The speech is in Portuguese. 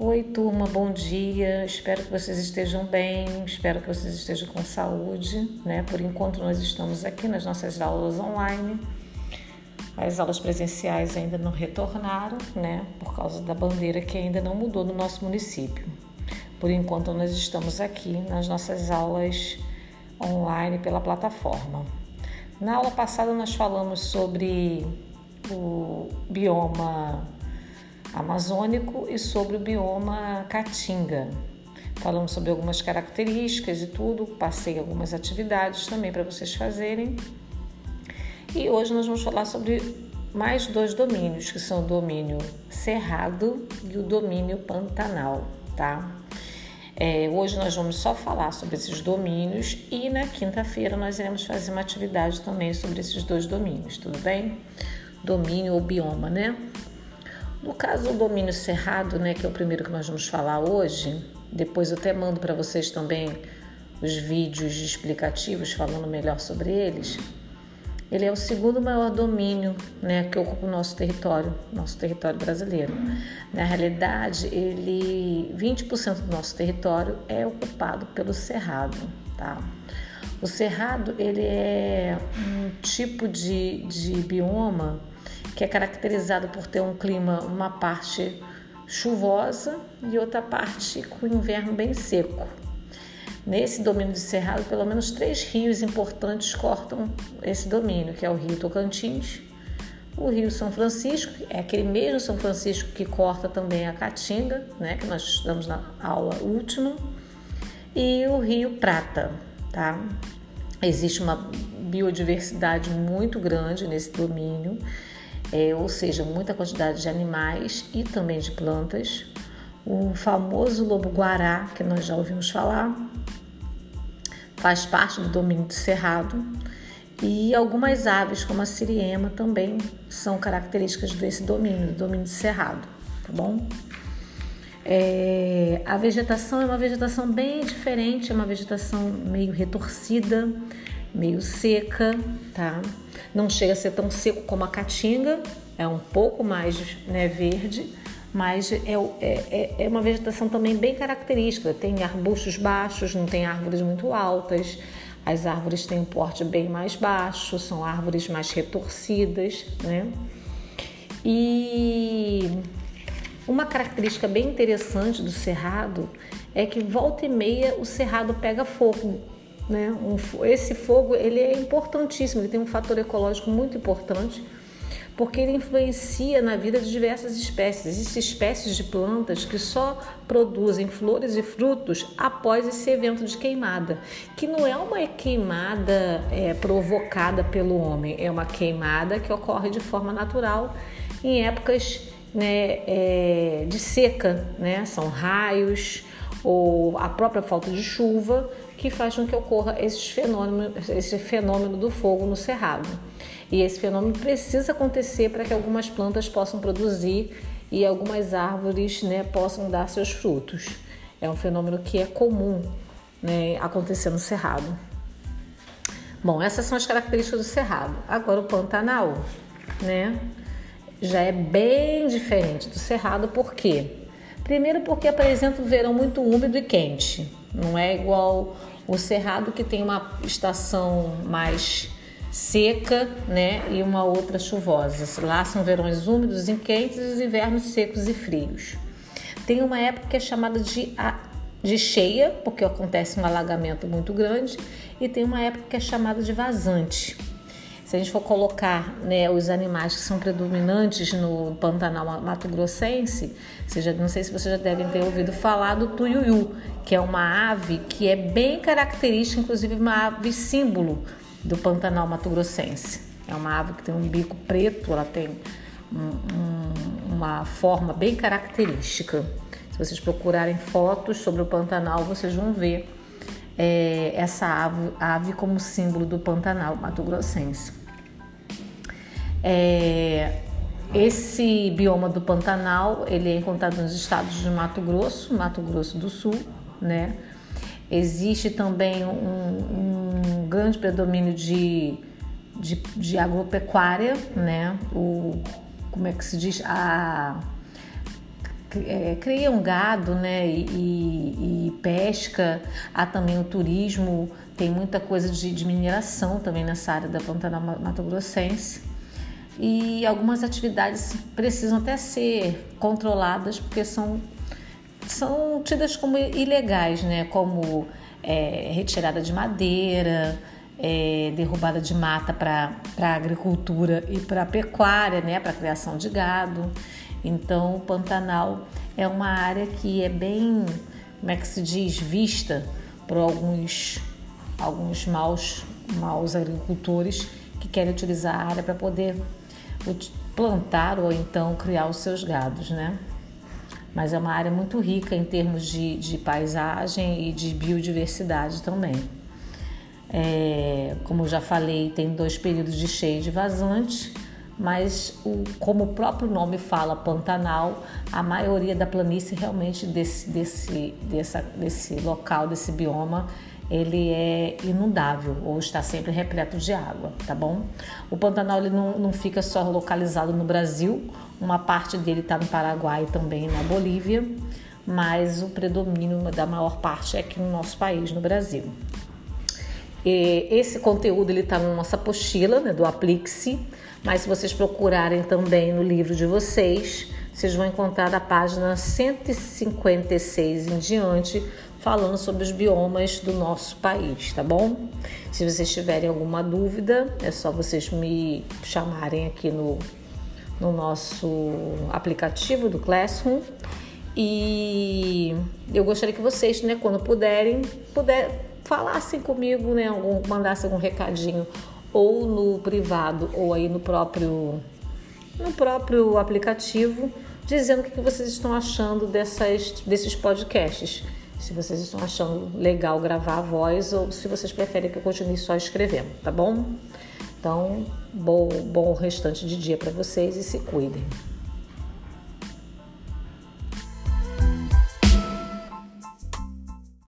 Oi, turma, bom dia. Espero que vocês estejam bem, espero que vocês estejam com saúde, né? Por enquanto, nós estamos aqui nas nossas aulas online. As aulas presenciais ainda não retornaram, né? Por causa da bandeira que ainda não mudou no nosso município. Por enquanto, nós estamos aqui nas nossas aulas online pela plataforma. Na aula passada, nós falamos sobre o bioma amazônico e sobre o bioma caatinga. Falamos sobre algumas características e tudo, passei algumas atividades também para vocês fazerem. E hoje nós vamos falar sobre mais dois domínios, que são o domínio cerrado e o domínio pantanal, tá? É, hoje nós vamos só falar sobre esses domínios e na quinta-feira nós iremos fazer uma atividade também sobre esses dois domínios, tudo bem? Domínio ou bioma, né? No caso do domínio cerrado, né, que é o primeiro que nós vamos falar hoje, depois eu até mando para vocês também os vídeos explicativos falando melhor sobre eles. Ele é o segundo maior domínio né, que ocupa o nosso território, nosso território brasileiro. Na realidade, ele 20% do nosso território é ocupado pelo cerrado, tá? O cerrado ele é um tipo de, de bioma que é caracterizado por ter um clima, uma parte chuvosa e outra parte com inverno bem seco. Nesse domínio de Cerrado, pelo menos três rios importantes cortam esse domínio, que é o Rio Tocantins, o Rio São Francisco, é aquele mesmo São Francisco que corta também a Caatinga, né, que nós estudamos na aula última, e o Rio Prata, tá? Existe uma biodiversidade muito grande nesse domínio é, ou seja, muita quantidade de animais e também de plantas. O famoso lobo-guará, que nós já ouvimos falar, faz parte do domínio do cerrado. E algumas aves, como a siriema, também são características desse domínio, do domínio do cerrado, tá bom? É, a vegetação é uma vegetação bem diferente, é uma vegetação meio retorcida, meio seca, tá? Não chega a ser tão seco como a caatinga, é um pouco mais né, verde, mas é, é, é, é uma vegetação também bem característica. Tem arbustos baixos, não tem árvores muito altas. As árvores têm um porte bem mais baixo, são árvores mais retorcidas, né? E uma característica bem interessante do cerrado é que volta e meia o cerrado pega fogo. Né? Um, esse fogo ele é importantíssimo, ele tem um fator ecológico muito importante, porque ele influencia na vida de diversas espécies. Existem espécies de plantas que só produzem flores e frutos após esse evento de queimada, que não é uma queimada é, provocada pelo homem, é uma queimada que ocorre de forma natural em épocas né, é, de seca, né? são raios ou a própria falta de chuva que faz com que ocorra esse fenômeno, esse fenômeno do fogo no cerrado. E esse fenômeno precisa acontecer para que algumas plantas possam produzir e algumas árvores né, possam dar seus frutos. É um fenômeno que é comum né, acontecer no cerrado. Bom, essas são as características do cerrado. Agora o Pantanal, né, já é bem diferente do cerrado, por quê? Primeiro porque apresenta um verão muito úmido e quente. Não é igual o Cerrado que tem uma estação mais seca, né, e uma outra chuvosa. Lá são verões úmidos e quentes e os invernos secos e frios. Tem uma época que é chamada de, de cheia, porque acontece um alagamento muito grande, e tem uma época que é chamada de vazante. Se a gente for colocar né, os animais que são predominantes no Pantanal Mato Grossense, já, não sei se vocês já devem ter ouvido falar do tuiuiu, que é uma ave que é bem característica, inclusive uma ave símbolo do Pantanal Mato Grossense. É uma ave que tem um bico preto, ela tem um, um, uma forma bem característica. Se vocês procurarem fotos sobre o Pantanal, vocês vão ver é, essa ave, ave, como símbolo do Pantanal Mato Grossense. É, esse bioma do Pantanal ele é encontrado nos estados de Mato Grosso, Mato Grosso do Sul, né? Existe também um, um grande predomínio de, de, de, agropecuária, né? O, como é que se diz? A é, criam gado né, e, e, pesca, há também o turismo, tem muita coisa de, de mineração também nessa área da Pantanal Mato Grossense. E algumas atividades precisam até ser controladas porque são, são tidas como ilegais, né? como é, retirada de madeira, é, derrubada de mata para agricultura e para pecuária, né? para criação de gado. Então, o Pantanal é uma área que é bem, como é que se diz, vista por alguns, alguns maus, maus agricultores que querem utilizar a área para poder plantar ou então criar os seus gados, né? Mas é uma área muito rica em termos de, de paisagem e de biodiversidade também. É, como já falei, tem dois períodos de cheia e de vazante mas o, como o próprio nome fala, Pantanal, a maioria da planície realmente desse, desse, dessa, desse local, desse bioma, ele é inundável ou está sempre repleto de água, tá bom? O Pantanal ele não, não fica só localizado no Brasil, uma parte dele está no Paraguai e também na Bolívia, mas o predomínio da maior parte é aqui no nosso país, no Brasil. E esse conteúdo ele está na nossa apostila né, do Aplique-se, mas se vocês procurarem também no livro de vocês, vocês vão encontrar a página 156 em diante, falando sobre os biomas do nosso país, tá bom? Se vocês tiverem alguma dúvida, é só vocês me chamarem aqui no, no nosso aplicativo do Classroom. E eu gostaria que vocês, né, quando puderem, puder, falassem comigo, né, algum, mandassem algum recadinho ou no privado ou aí no próprio no próprio aplicativo, dizendo o que vocês estão achando dessas, desses podcasts. Se vocês estão achando legal gravar a voz ou se vocês preferem que eu continue só escrevendo, tá bom? Então, bom, bom restante de dia para vocês e se cuidem.